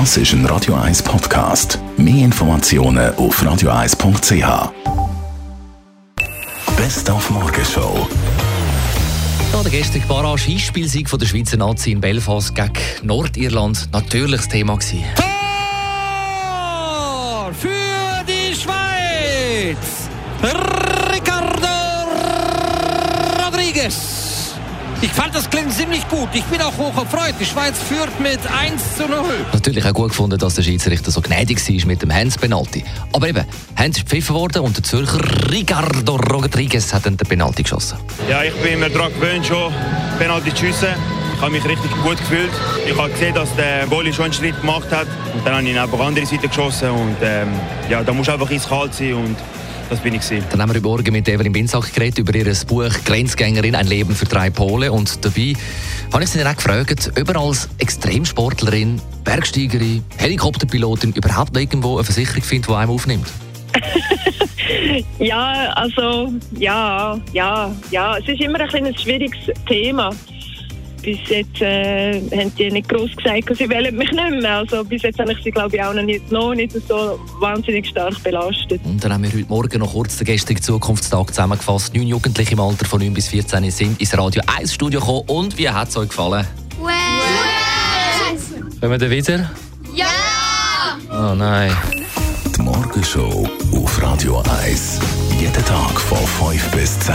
Das ist ein Radio 1 Podcast. Mehr Informationen auf radio1.ch. Best auf Morgenshow. Ja, der gestrige Barrage-Hinspielsieg von der Schweizer Nazi in Belfast gegen Nordirland natürlich das Thema gewesen. Tor für die Schweiz! Ricardo Rodriguez! Ich fand das klingt ziemlich gut. Ich bin auch hoch erfreut. Die Schweiz führt mit 1 zu 0. Natürlich auch gut gefunden, dass der Schiedsrichter so gnädig war mit dem Hans-Penalty. Aber eben, Hans ist gepfiffen worden und der Zürcher Ricardo Rodriguez hat dann den Penalty geschossen. Ja, ich bin mir daran gewöhnt, schon Penalty zu schiessen. Ich habe mich richtig gut gefühlt. Ich habe gesehen, dass der Goalie schon einen Schritt gemacht hat. Und dann habe ich ihn auf die andere Seite geschossen. Und ähm, ja, da muss einfach eiskalt sein. Und das bin ich gewesen. Dann haben wir Morgen mit Evelyn Binsack geredet über ihr Buch «Grenzgängerin, ein Leben für drei Pole». Und dabei habe ich sie dann auch gefragt, ob er als Extremsportlerin, Bergsteigerin, Helikopterpilotin überhaupt irgendwo eine Versicherung findet, die einem aufnimmt. Ja, also ja, ja, ja. Es ist immer ein, ein schwieriges Thema. Bis jetzt äh, haben die nicht groß gesagt, sie wählen mich nicht mehr. Also bis jetzt habe ich sie glaube ich auch noch nicht, noch nicht so wahnsinnig stark belastet. Und dann haben wir heute Morgen noch kurz den gestrigen Zukunftstag zusammengefasst. Neun Jugendliche im Alter von 9 bis 14 sind ins Radio 1 Studio gekommen. Und wie hat es euch gefallen? Kommen wir wieder? Ja! Oh nein. Die Morgenshow auf Radio 1. Jeden Tag von 5 bis 10.